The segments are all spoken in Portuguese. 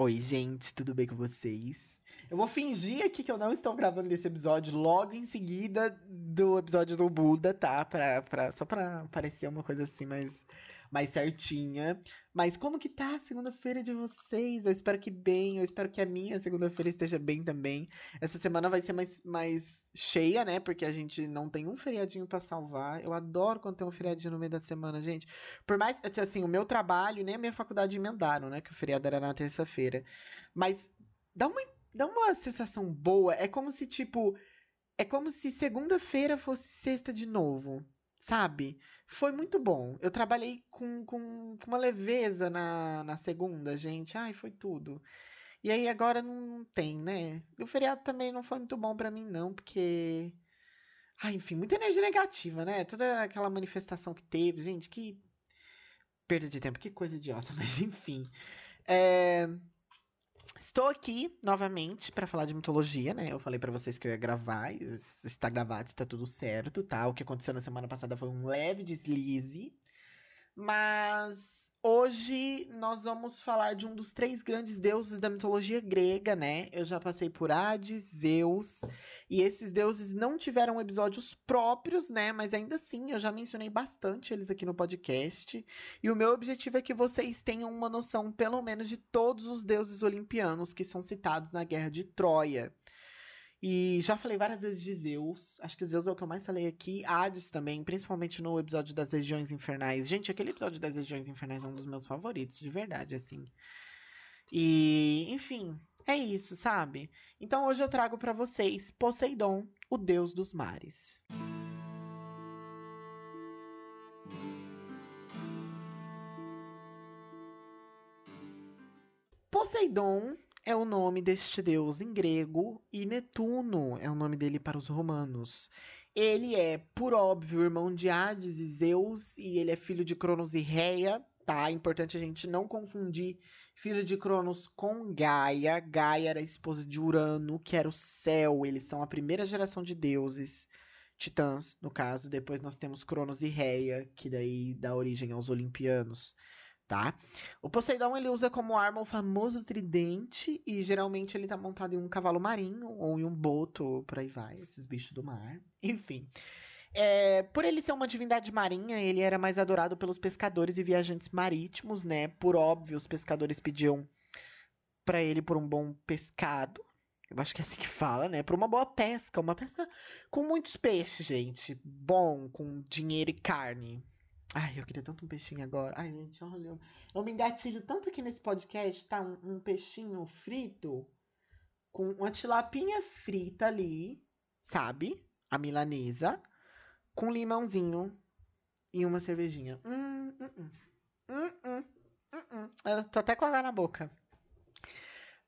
Oi, gente, tudo bem com vocês? Eu vou fingir aqui que eu não estou gravando esse episódio logo em seguida do episódio do Buda, tá? Pra, pra, só pra parecer uma coisa assim mais, mais certinha. Mas como que tá a segunda-feira de vocês? Eu espero que bem, eu espero que a minha segunda-feira esteja bem também. Essa semana vai ser mais, mais cheia, né? Porque a gente não tem um feriadinho para salvar. Eu adoro quando tem um feriadinho no meio da semana, gente. Por mais, assim, o meu trabalho nem a minha faculdade emendaram, né? Que o feriado era na terça-feira. Mas dá uma dá uma sensação boa. É como se, tipo. É como se segunda-feira fosse sexta de novo. Sabe? Foi muito bom. Eu trabalhei com, com, com uma leveza na, na segunda, gente. Ai, foi tudo. E aí agora não tem, né? O feriado também não foi muito bom para mim, não, porque. Ah, enfim, muita energia negativa, né? Toda aquela manifestação que teve, gente, que perda de tempo, que coisa idiota, mas enfim. É... Estou aqui novamente para falar de mitologia, né? Eu falei para vocês que eu ia gravar, está gravado, está tudo certo, tá? O que aconteceu na semana passada foi um leve deslize, mas Hoje nós vamos falar de um dos três grandes deuses da mitologia grega, né? Eu já passei por Hades, Zeus, e esses deuses não tiveram episódios próprios, né? Mas ainda assim, eu já mencionei bastante eles aqui no podcast. E o meu objetivo é que vocês tenham uma noção, pelo menos, de todos os deuses olimpianos que são citados na Guerra de Troia. E já falei várias vezes de Zeus. Acho que Zeus é o que eu mais falei aqui. Hades também, principalmente no episódio das regiões infernais. Gente, aquele episódio das regiões infernais é um dos meus favoritos, de verdade, assim. E, enfim, é isso, sabe? Então hoje eu trago para vocês Poseidon, o deus dos mares. Poseidon é o nome deste deus em grego e Netuno é o nome dele para os romanos. Ele é, por óbvio, irmão de Hades e Zeus e ele é filho de Cronos e Reia, tá? É importante a gente não confundir filho de Cronos com Gaia. Gaia era esposa de Urano, que era o céu. Eles são a primeira geração de deuses, titãs, no caso. Depois nós temos Cronos e Reia, que daí dá origem aos olimpianos tá? O Poseidon ele usa como arma o famoso tridente e geralmente ele tá montado em um cavalo marinho ou em um boto, por aí vai, esses bichos do mar. Enfim. É, por ele ser uma divindade marinha, ele era mais adorado pelos pescadores e viajantes marítimos, né? Por óbvio, os pescadores pediam para ele por um bom pescado. Eu acho que é assim que fala, né? Por uma boa pesca, uma pesca com muitos peixes, gente. Bom, com dinheiro e carne. Ai, eu queria tanto um peixinho agora. Ai, gente, olha. Eu me engatilho tanto aqui nesse podcast, tá? Um, um peixinho frito com uma tilapinha frita ali, sabe? A milanesa. Com limãozinho e uma cervejinha. Hum, hum, hum. Hum, hum, hum, hum. Eu tô até com água na boca.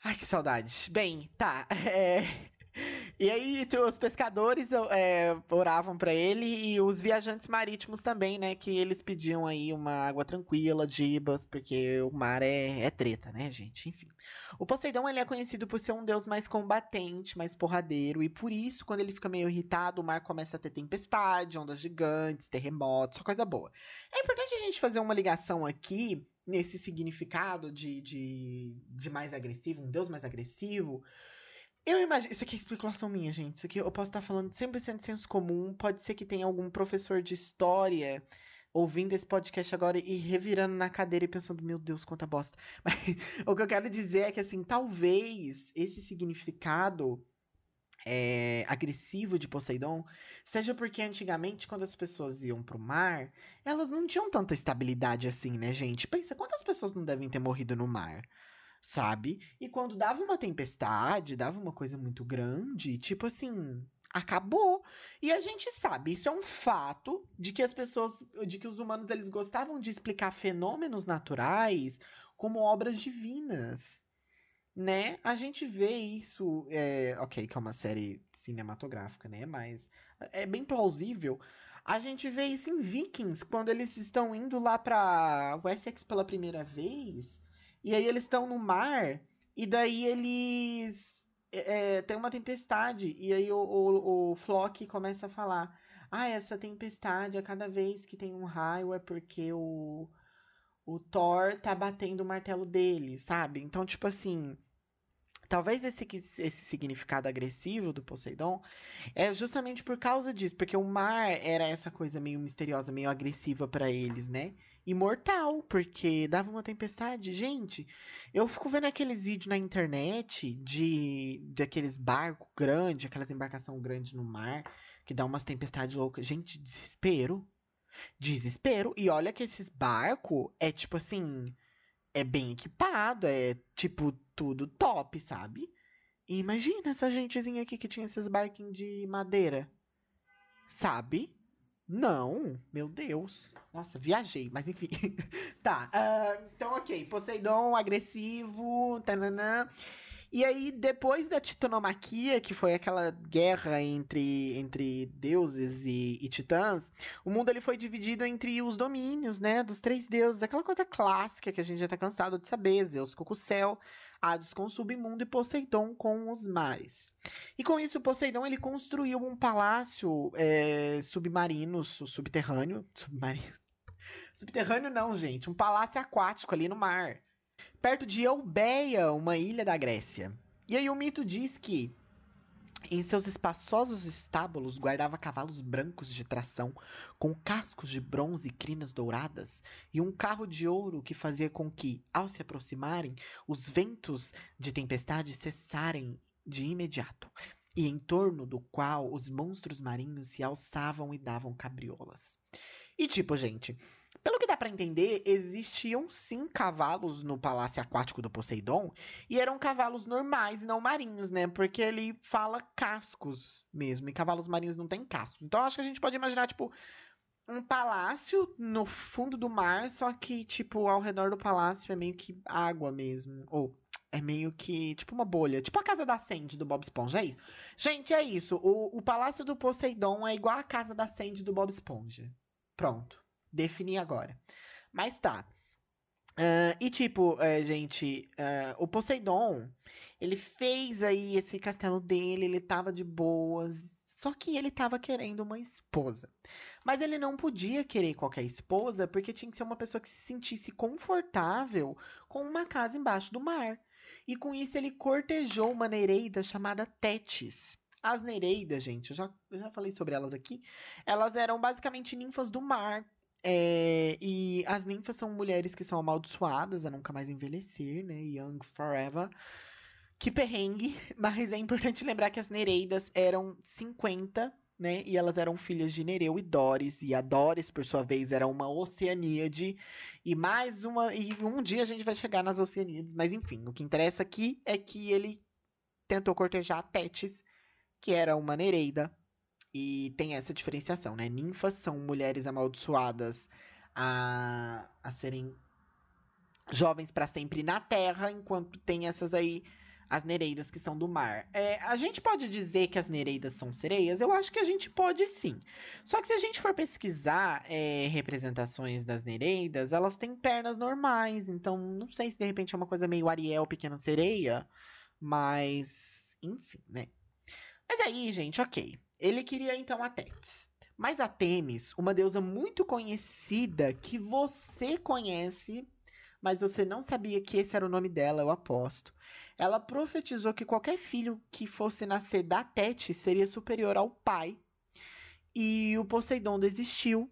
Ai, que saudade. Bem, tá. É... E aí, os pescadores é, oravam para ele e os viajantes marítimos também, né? Que eles pediam aí uma água tranquila, dibas, porque o mar é, é treta, né, gente? Enfim. O Poseidon, ele é conhecido por ser um deus mais combatente, mais porradeiro, e por isso, quando ele fica meio irritado, o mar começa a ter tempestade, ondas gigantes, terremotos, só coisa boa. É importante a gente fazer uma ligação aqui nesse significado de, de, de mais agressivo, um deus mais agressivo, eu imagino. Isso aqui é especulação minha, gente. Isso aqui eu posso estar falando 100% de senso comum. Pode ser que tenha algum professor de história ouvindo esse podcast agora e revirando na cadeira e pensando, meu Deus, quanta bosta. Mas o que eu quero dizer é que, assim, talvez esse significado é, agressivo de Poseidon seja porque antigamente, quando as pessoas iam pro mar, elas não tinham tanta estabilidade assim, né, gente? Pensa, quantas pessoas não devem ter morrido no mar? Sabe? E quando dava uma tempestade, dava uma coisa muito grande, tipo assim, acabou. E a gente sabe, isso é um fato de que as pessoas, de que os humanos eles gostavam de explicar fenômenos naturais como obras divinas. Né? A gente vê isso, é, ok, que é uma série cinematográfica, né? Mas é bem plausível. A gente vê isso em Vikings, quando eles estão indo lá para Wessex pela primeira vez. E aí eles estão no mar, e daí eles. É, é, tem uma tempestade, e aí o, o, o Flock começa a falar: Ah, essa tempestade, a cada vez que tem um raio é porque o, o, Thor tá batendo o martelo dele, sabe? Então, tipo assim, talvez esse, esse significado agressivo do Poseidon é justamente por causa disso, porque o mar era essa coisa meio misteriosa, meio agressiva para eles, né? Imortal, porque dava uma tempestade. Gente, eu fico vendo aqueles vídeos na internet de daqueles barcos grandes, aquelas embarcação grande no mar, que dá umas tempestades loucas. Gente, desespero. Desespero. E olha que esses barcos é tipo assim, é bem equipado, é tipo tudo top, sabe? E imagina essa gentezinha aqui que tinha esses barquinhos de madeira. Sabe? Não, meu Deus. Nossa, viajei, mas enfim. tá, uh, então ok. Poseidon, agressivo, tananã. E aí, depois da titanomaquia, que foi aquela guerra entre, entre deuses e, e, titãs, o mundo ele foi dividido entre os domínios, né, dos três deuses. Aquela coisa clássica que a gente já tá cansado de saber. Zeus céu, Hades com o submundo e Poseidon com os mares. E com isso, Poseidon ele construiu um palácio é, submarino, subterrâneo, submarino. Subterrâneo não, gente, um palácio aquático ali no mar perto de Eubeia, uma ilha da Grécia. E aí o mito diz que em seus espaçosos estábulos guardava cavalos brancos de tração, com cascos de bronze e crinas douradas, e um carro de ouro que fazia com que, ao se aproximarem, os ventos de tempestade cessarem de imediato, e em torno do qual os monstros marinhos se alçavam e davam cabriolas. E tipo, gente, pelo que dá para entender, existiam sim cavalos no palácio aquático do Poseidon, e eram cavalos normais, não marinhos, né? Porque ele fala cascos mesmo, e cavalos marinhos não têm cascos. Então acho que a gente pode imaginar, tipo, um palácio no fundo do mar, só que, tipo, ao redor do palácio é meio que água mesmo. Ou é meio que, tipo, uma bolha. Tipo a casa da Sandy do Bob Esponja, é isso? Gente, é isso. O, o palácio do Poseidon é igual a casa da Sandy do Bob Esponja. Pronto. Defini agora. Mas tá. Uh, e tipo, uh, gente, uh, o Poseidon, ele fez aí esse castelo dele, ele tava de boas. Só que ele tava querendo uma esposa. Mas ele não podia querer qualquer esposa, porque tinha que ser uma pessoa que se sentisse confortável com uma casa embaixo do mar. E com isso ele cortejou uma nereida chamada Tétis. As Nereidas, gente, eu já, eu já falei sobre elas aqui. Elas eram basicamente ninfas do mar. É, e as ninfas são mulheres que são amaldiçoadas a nunca mais envelhecer, né? Young forever. Que perrengue, mas é importante lembrar que as Nereidas eram 50, né? E elas eram filhas de Nereu e Doris. E a Doris, por sua vez, era uma Oceaníade. E mais uma. E um dia a gente vai chegar nas Oceaníades. Mas enfim, o que interessa aqui é que ele tentou cortejar a Tétis, que era uma nereida. E tem essa diferenciação, né? Ninfas são mulheres amaldiçoadas a, a serem jovens para sempre na terra, enquanto tem essas aí, as nereidas que são do mar. É, a gente pode dizer que as nereidas são sereias? Eu acho que a gente pode sim. Só que se a gente for pesquisar é, representações das nereidas, elas têm pernas normais, então não sei se de repente é uma coisa meio Ariel, pequena sereia, mas enfim, né? Mas aí, gente, ok. Ele queria então a Tétis. Mas a Temis, uma deusa muito conhecida que você conhece, mas você não sabia que esse era o nome dela, eu aposto. Ela profetizou que qualquer filho que fosse nascer da Tétis seria superior ao pai. E o Poseidon desistiu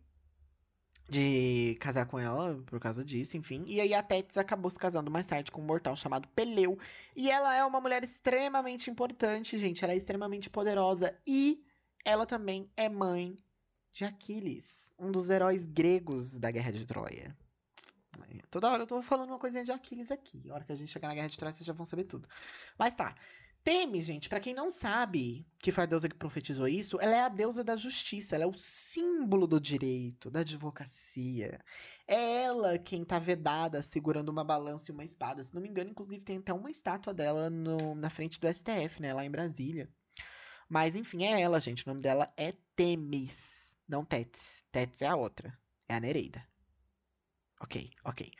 de casar com ela por causa disso, enfim. E aí a Tétis acabou se casando mais tarde com um mortal chamado Peleu. E ela é uma mulher extremamente importante, gente. Ela é extremamente poderosa e ela também é mãe de Aquiles, um dos heróis gregos da Guerra de Troia. Toda hora eu tô falando uma coisinha de Aquiles aqui. A hora que a gente chegar na Guerra de Troia, vocês já vão saber tudo. Mas tá. Temis, gente, para quem não sabe que foi a deusa que profetizou isso, ela é a deusa da justiça, ela é o símbolo do direito, da advocacia. É ela quem tá vedada segurando uma balança e uma espada. Se não me engano, inclusive tem até uma estátua dela no, na frente do STF, né, lá em Brasília. Mas enfim, é ela, gente. O nome dela é Temis, não Tétis. Tétis é a outra, é a Nereida. Ok, ok.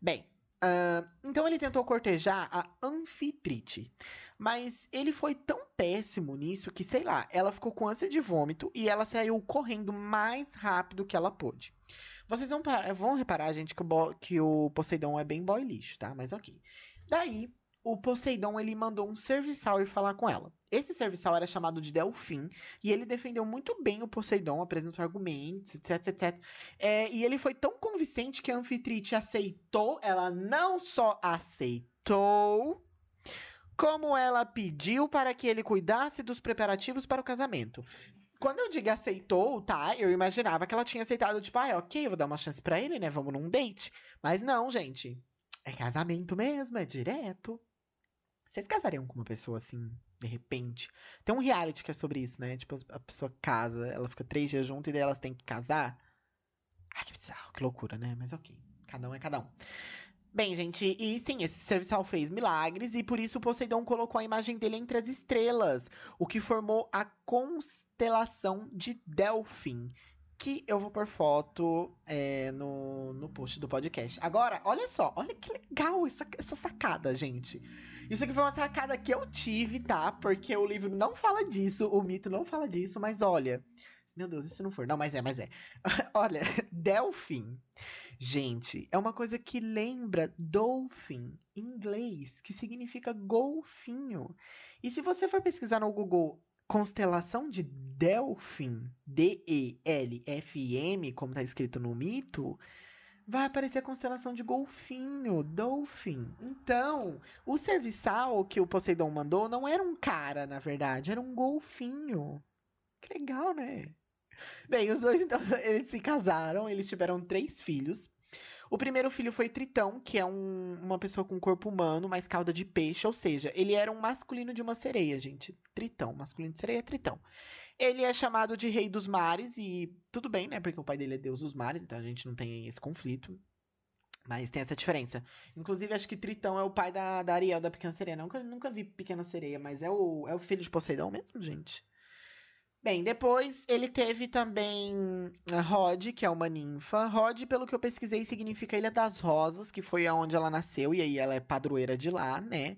Bem, Uh, então ele tentou cortejar a Anfitrite, mas ele foi tão péssimo nisso que, sei lá, ela ficou com ânsia de vômito e ela saiu correndo mais rápido que ela pôde. Vocês vão, vão reparar, gente, que o, que o Poseidon é bem boy lixo, tá? Mas ok. Daí, o Poseidon ele mandou um serviçal ir falar com ela. Esse serviçal era chamado de Delfim e ele defendeu muito bem o Poseidon, apresentou argumentos, etc, etc. É, e ele foi tão convincente que a Anfitrite aceitou, ela não só aceitou, como ela pediu para que ele cuidasse dos preparativos para o casamento. Quando eu digo aceitou, tá? Eu imaginava que ela tinha aceitado, tipo, ah, ok, vou dar uma chance para ele, né? Vamos num date. Mas não, gente. É casamento mesmo, é direto. Vocês casariam com uma pessoa assim, de repente? Tem um reality que é sobre isso, né? Tipo, a pessoa casa, ela fica três dias junto e daí elas têm que casar. Ai, que bizarro, que loucura, né? Mas ok. Cada um é cada um. Bem, gente, e sim, esse serviçal fez milagres e por isso Poseidon colocou a imagem dele entre as estrelas, o que formou a constelação de Delfim, que eu vou pôr foto é, no, no post do podcast. Agora, olha só, olha que legal essa, essa sacada, gente. Isso aqui foi uma sacada que eu tive, tá? Porque o livro não fala disso, o mito não fala disso, mas olha. Meu Deus, e se não for? Não, mas é, mas é. olha, Delfim. Gente, é uma coisa que lembra dolphin em inglês, que significa golfinho. E se você for pesquisar no Google constelação de Delfim, D-E-L-F-M, como está escrito no mito, vai aparecer a constelação de golfinho, Dolphin. Então, o serviçal que o Poseidon mandou não era um cara, na verdade, era um golfinho. Que legal, né? Bem, os dois então eles se casaram, eles tiveram três filhos. O primeiro filho foi Tritão, que é um, uma pessoa com corpo humano, mas cauda de peixe, ou seja, ele era um masculino de uma sereia, gente. Tritão, masculino de sereia é Tritão. Ele é chamado de Rei dos Mares, e tudo bem, né? Porque o pai dele é Deus dos Mares, então a gente não tem esse conflito. Mas tem essa diferença. Inclusive, acho que Tritão é o pai da, da Ariel, da Pequena Sereia. Nunca, nunca vi Pequena Sereia, mas é o, é o filho de Poseidon mesmo, gente. Bem, depois ele teve também Rod, que é uma ninfa. Rod, pelo que eu pesquisei, significa Ilha das Rosas, que foi aonde ela nasceu, e aí ela é padroeira de lá, né?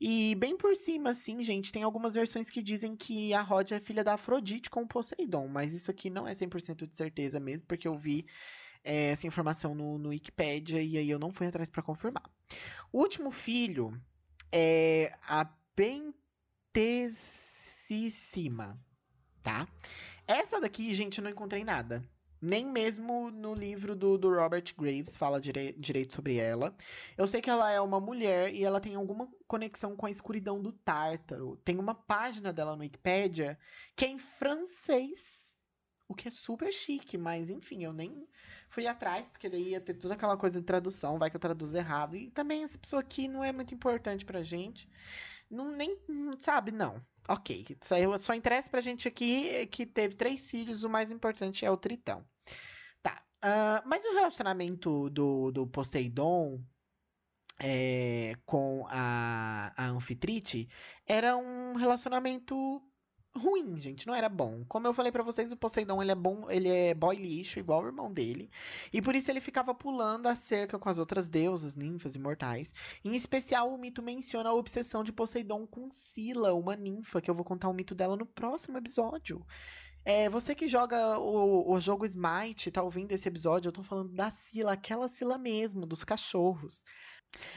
E bem por cima, assim, gente, tem algumas versões que dizem que a Rod é filha da Afrodite com Poseidon, mas isso aqui não é 100% de certeza mesmo, porque eu vi é, essa informação no, no Wikipedia e aí eu não fui atrás para confirmar. O último filho é a Pentecíssima tá? Essa daqui, gente, eu não encontrei nada. Nem mesmo no livro do, do Robert Graves fala dire direito sobre ela. Eu sei que ela é uma mulher e ela tem alguma conexão com a escuridão do Tártaro. Tem uma página dela no Wikipedia que é em francês. O que é super chique, mas enfim, eu nem fui atrás, porque daí ia ter toda aquela coisa de tradução, vai que eu traduzo errado. E também essa pessoa aqui não é muito importante pra gente. Não, nem, sabe, não. Ok, aí só interessa pra gente aqui que teve três filhos, o mais importante é o Tritão. Tá, uh, mas o relacionamento do, do Poseidon é, com a, a Anfitrite era um relacionamento ruim, gente, não era bom. Como eu falei para vocês, o Poseidon, ele é bom, ele é boy lixo, igual o irmão dele. E por isso ele ficava pulando a cerca com as outras deusas, ninfas e mortais. Em especial, o mito menciona a obsessão de Poseidon com Sila, uma ninfa, que eu vou contar o mito dela no próximo episódio. É, você que joga o, o jogo Smite, tá ouvindo esse episódio, eu tô falando da Sila, aquela Sila mesmo, dos cachorros.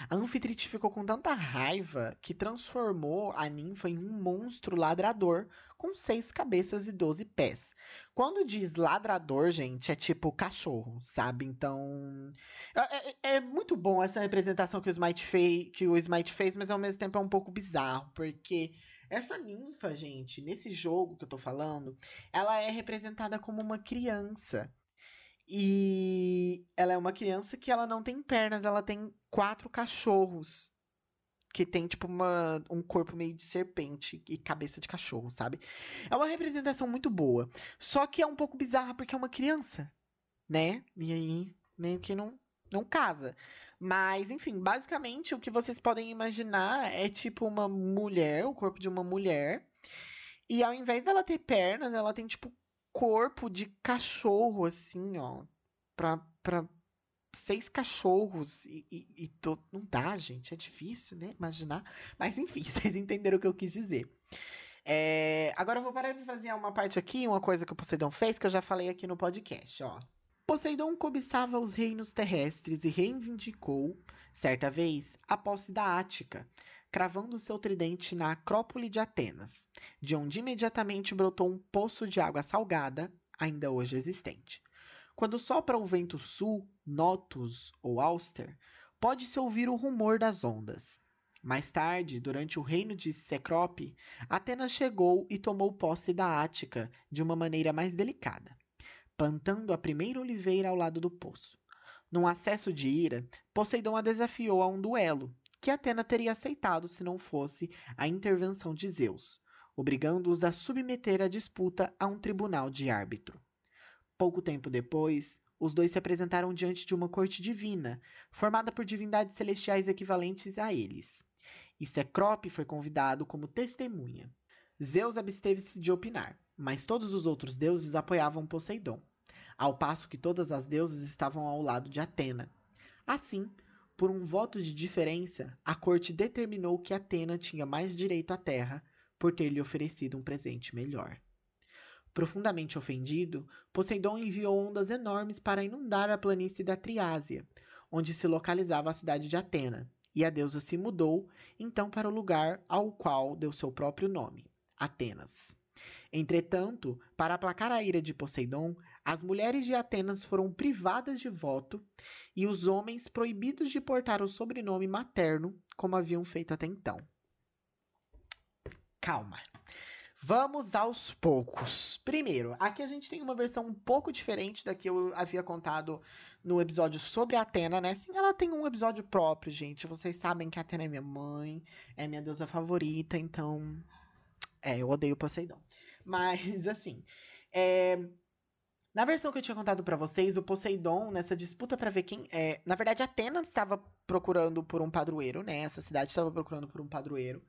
A Anfitrite ficou com tanta raiva que transformou a ninfa em um monstro ladrador com seis cabeças e doze pés. Quando diz ladrador, gente, é tipo cachorro, sabe? Então. É, é, é muito bom essa representação que o, Smite fez, que o Smite fez, mas ao mesmo tempo é um pouco bizarro, porque essa ninfa, gente, nesse jogo que eu tô falando, ela é representada como uma criança. E ela é uma criança que ela não tem pernas, ela tem quatro cachorros. Que tem, tipo, uma, um corpo meio de serpente e cabeça de cachorro, sabe? É uma representação muito boa. Só que é um pouco bizarra porque é uma criança, né? E aí, meio que não, não casa. Mas, enfim, basicamente o que vocês podem imaginar é tipo uma mulher, o corpo de uma mulher. E ao invés dela ter pernas, ela tem, tipo, corpo de cachorro, assim, ó. Pra, pra seis cachorros e, e, e to... não dá, gente, é difícil, né? Imaginar. Mas enfim, vocês entenderam o que eu quis dizer. É... Agora eu vou parar de fazer uma parte aqui, uma coisa que o Poseidon fez, que eu já falei aqui no podcast, ó. Poseidon cobiçava os reinos terrestres e reivindicou, certa vez, a posse da Ática, cravando seu tridente na Acrópole de Atenas, de onde imediatamente brotou um poço de água salgada, ainda hoje existente. Quando sopra o vento sul, Notus ou Auster, pode-se ouvir o rumor das ondas. Mais tarde, durante o reino de Cecrope, Atenas chegou e tomou posse da Ática de uma maneira mais delicada, plantando a primeira oliveira ao lado do poço. Num acesso de ira, Poseidon a desafiou a um duelo, que Atena teria aceitado se não fosse a intervenção de Zeus, obrigando-os a submeter a disputa a um tribunal de árbitro. Pouco tempo depois, os dois se apresentaram diante de uma corte divina, formada por divindades celestiais equivalentes a eles. E Cecrope foi convidado como testemunha. Zeus absteve-se de opinar, mas todos os outros deuses apoiavam Poseidon, ao passo que todas as deusas estavam ao lado de Atena. Assim, por um voto de diferença, a corte determinou que Atena tinha mais direito à terra por ter lhe oferecido um presente melhor. Profundamente ofendido, Poseidon enviou ondas enormes para inundar a planície da Triásia, onde se localizava a cidade de Atena, e a deusa se mudou então para o lugar ao qual deu seu próprio nome, Atenas. Entretanto, para aplacar a ira de Poseidon, as mulheres de Atenas foram privadas de voto e os homens proibidos de portar o sobrenome materno, como haviam feito até então. Calma. Vamos aos poucos. Primeiro, aqui a gente tem uma versão um pouco diferente da que eu havia contado no episódio sobre Atena, né? Sim, ela tem um episódio próprio, gente. Vocês sabem que Atena é minha mãe, é minha deusa favorita, então. É, eu odeio Poseidon. Mas, assim. É... Na versão que eu tinha contado para vocês, o Poseidon, nessa disputa para ver quem. É... Na verdade, Atenas estava procurando por um padroeiro, né? Essa cidade estava procurando por um padroeiro.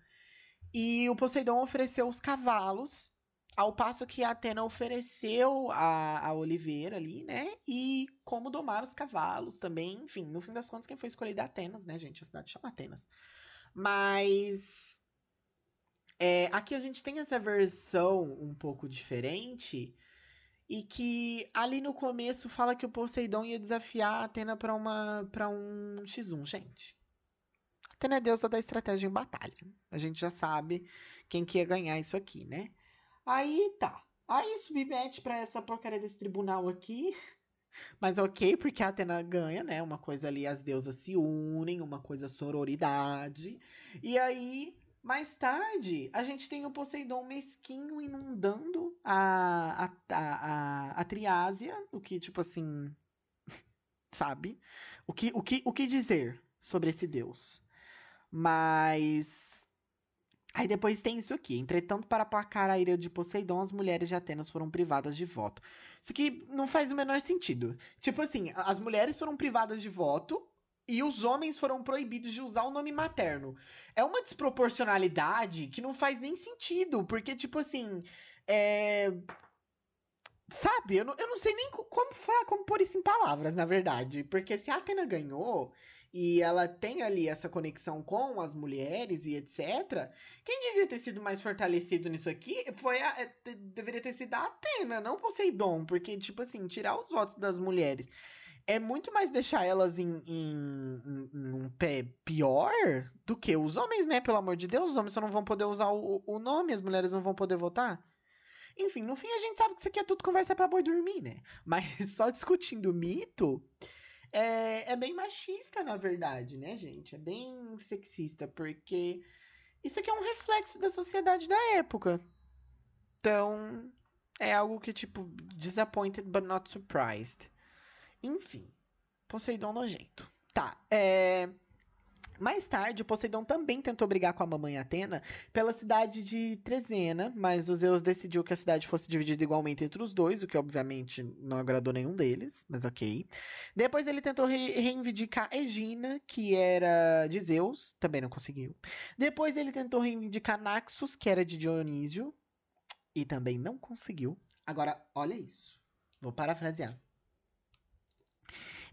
E o Poseidon ofereceu os cavalos, ao passo que a Atena ofereceu a, a Oliveira ali, né? E como domar os cavalos também. Enfim, no fim das contas, quem foi escolhido é Atenas, né, gente? A cidade chama Atenas. Mas é, aqui a gente tem essa versão um pouco diferente e que ali no começo fala que o Poseidon ia desafiar a Atena para uma para um X1, gente. Atena é deusa da estratégia em batalha. A gente já sabe quem que ia ganhar isso aqui, né? Aí tá. Aí submete para essa porcaria desse tribunal aqui. Mas ok, porque a Atena ganha, né? Uma coisa ali, as deusas se unem, uma coisa sororidade. E aí mais tarde, a gente tem o Poseidon mesquinho inundando a, a, a, a, a Triásia, o que, tipo assim, sabe? O que, o, que, o que dizer sobre esse deus? Mas. Aí depois tem isso aqui. Entretanto, para aplacar a ira de Poseidon, as mulheres de Atenas foram privadas de voto. Isso aqui não faz o menor sentido. Tipo assim, as mulheres foram privadas de voto, e os homens foram proibidos de usar o nome materno. É uma desproporcionalidade que não faz nem sentido, porque, tipo assim. É... Sabe, eu não, eu não sei nem como, falar, como pôr isso em palavras, na verdade. Porque se a Atena ganhou e ela tem ali essa conexão com as mulheres e etc. Quem devia ter sido mais fortalecido nisso aqui foi a, é, deveria ter sido a Atena, não Poseidon, porque tipo assim, tirar os votos das mulheres é muito mais deixar elas em, em, em, em, um pé pior do que os homens, né? Pelo amor de Deus, os homens só não vão poder usar o, o nome, as mulheres não vão poder votar. Enfim, no fim a gente sabe que isso aqui é tudo conversa pra boi dormir, né? Mas só discutindo mito é, é bem machista, na verdade, né, gente? É bem sexista, porque isso aqui é um reflexo da sociedade da época. Então, é algo que, tipo, disappointed but not surprised. Enfim, Poseidon nojento. Tá, é... Mais tarde, Poseidon também tentou brigar com a mamãe Atena pela cidade de Trezena, mas o Zeus decidiu que a cidade fosse dividida igualmente entre os dois, o que obviamente não agradou nenhum deles, mas ok. Depois ele tentou re reivindicar Egina, que era de Zeus, também não conseguiu. Depois ele tentou reivindicar Naxos, que era de Dionísio, e também não conseguiu. Agora, olha isso. Vou parafrasear.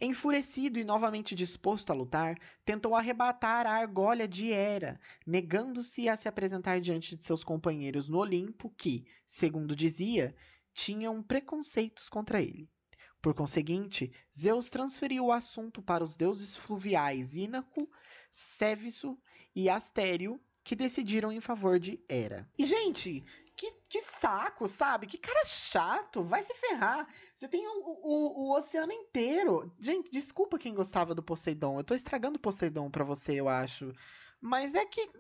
Enfurecido e novamente disposto a lutar, tentou arrebatar a argolha de Hera, negando-se a se apresentar diante de seus companheiros no Olimpo, que, segundo dizia, tinham preconceitos contra ele. Por conseguinte, Zeus transferiu o assunto para os deuses fluviais Ínaco, Séviso e Astério, que decidiram em favor de Hera. E, gente, que, que saco, sabe? Que cara chato, vai se ferrar. Você tem o, o, o oceano inteiro. Gente, desculpa quem gostava do Poseidon. Eu tô estragando Poseidon pra você, eu acho. Mas é que,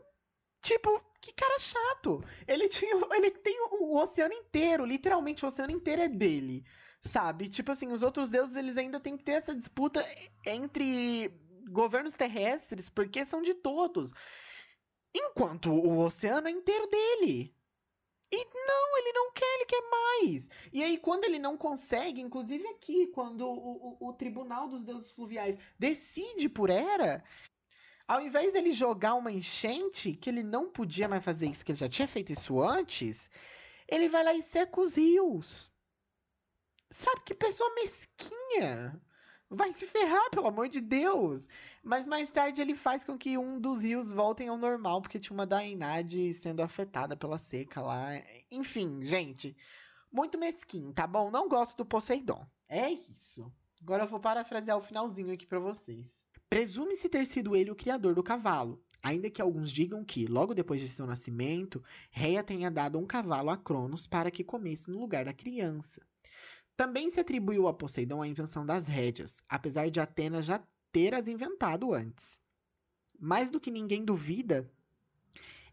tipo, que cara chato. Ele, tinha, ele tem o, o oceano inteiro, literalmente, o oceano inteiro é dele. Sabe? Tipo assim, os outros deuses, eles ainda têm que ter essa disputa entre governos terrestres, porque são de todos. Enquanto o oceano é inteiro dele. E não, ele não quer, ele quer mais. E aí, quando ele não consegue, inclusive aqui, quando o, o, o Tribunal dos Deuses Fluviais decide por Hera, ao invés dele jogar uma enchente, que ele não podia mais fazer isso, que ele já tinha feito isso antes, ele vai lá e seca os rios. Sabe que pessoa mesquinha? Vai se ferrar, pelo amor de Deus! Mas mais tarde ele faz com que um dos rios voltem ao normal, porque tinha uma Dainade sendo afetada pela seca lá. Enfim, gente, muito mesquinho, tá bom? Não gosto do Poseidon. É isso. Agora eu vou parafrasear o finalzinho aqui para vocês. Presume-se ter sido ele o criador do cavalo, ainda que alguns digam que, logo depois de seu nascimento, Reia tenha dado um cavalo a Cronos para que comesse no lugar da criança. Também se atribuiu a Poseidon a invenção das rédeas, apesar de Atenas já ter as inventado antes. Mais do que ninguém duvida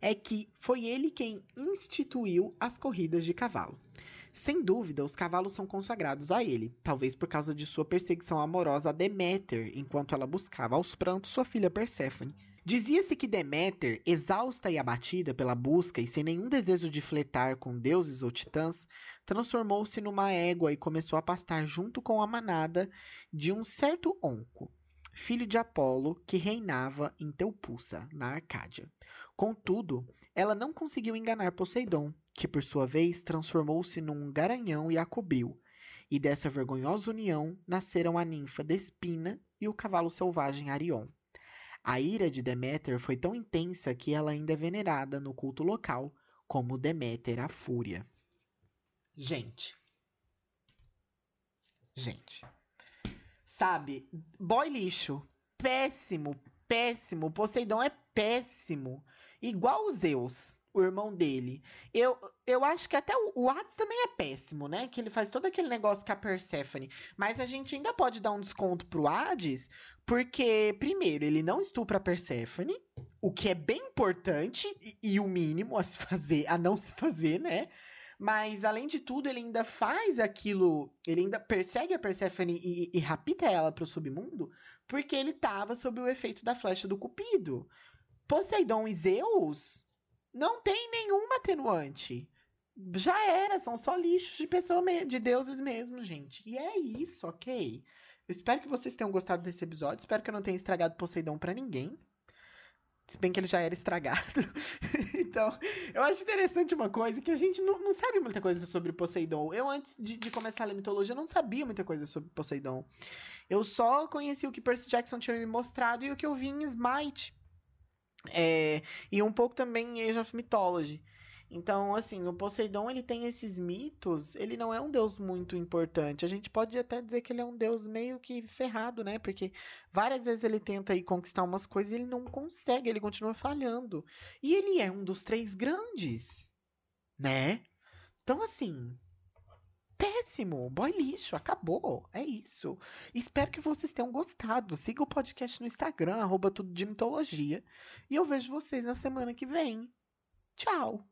é que foi ele quem instituiu as corridas de cavalo. Sem dúvida, os cavalos são consagrados a ele, talvez por causa de sua perseguição amorosa a Deméter, enquanto ela buscava aos prantos sua filha Perséfone. Dizia-se que Deméter, exausta e abatida pela busca e sem nenhum desejo de flertar com deuses ou titãs, transformou-se numa égua e começou a pastar junto com a manada de um certo onco, filho de Apolo, que reinava em Teupussa, na Arcádia. Contudo, ela não conseguiu enganar Poseidon, que por sua vez transformou-se num garanhão e a cobriu. E dessa vergonhosa união nasceram a ninfa Despina e o cavalo selvagem Arion. A ira de Deméter foi tão intensa que ela ainda é venerada no culto local como Deméter a Fúria. Gente. Gente. Sabe? Boy lixo. Péssimo, péssimo. Poseidon é péssimo. Igual o Zeus o irmão dele. Eu, eu acho que até o, o Hades também é péssimo, né? Que ele faz todo aquele negócio com a Persephone. Mas a gente ainda pode dar um desconto pro Hades, porque, primeiro, ele não estupra a Persephone, o que é bem importante e, e o mínimo a se fazer, a não se fazer, né? Mas, além de tudo, ele ainda faz aquilo. Ele ainda persegue a Persephone e, e rapta ela pro submundo, porque ele tava sob o efeito da flecha do Cupido. Poseidon e Zeus não tem nenhuma atenuante. Já era, são só lixos de pessoa de deuses mesmo, gente. E é isso, ok? Eu espero que vocês tenham gostado desse episódio. Espero que eu não tenha estragado Poseidon para ninguém. Se bem que ele já era estragado. então, eu acho interessante uma coisa que a gente não, não sabe muita coisa sobre Poseidon. Eu, antes de, de, começar a ler mitologia, não sabia muita coisa sobre Poseidon. Eu só conheci o que Percy Jackson tinha me mostrado e o que eu vi em Smite. É, e um pouco também em Age of Mythology. Então, assim, o Poseidon, ele tem esses mitos, ele não é um deus muito importante. A gente pode até dizer que ele é um deus meio que ferrado, né? Porque várias vezes ele tenta ir conquistar umas coisas e ele não consegue, ele continua falhando. E ele é um dos três grandes, né? Então, assim, péssimo, boy lixo, acabou, é isso. Espero que vocês tenham gostado. Siga o podcast no Instagram, arroba tudo de mitologia. E eu vejo vocês na semana que vem. Tchau!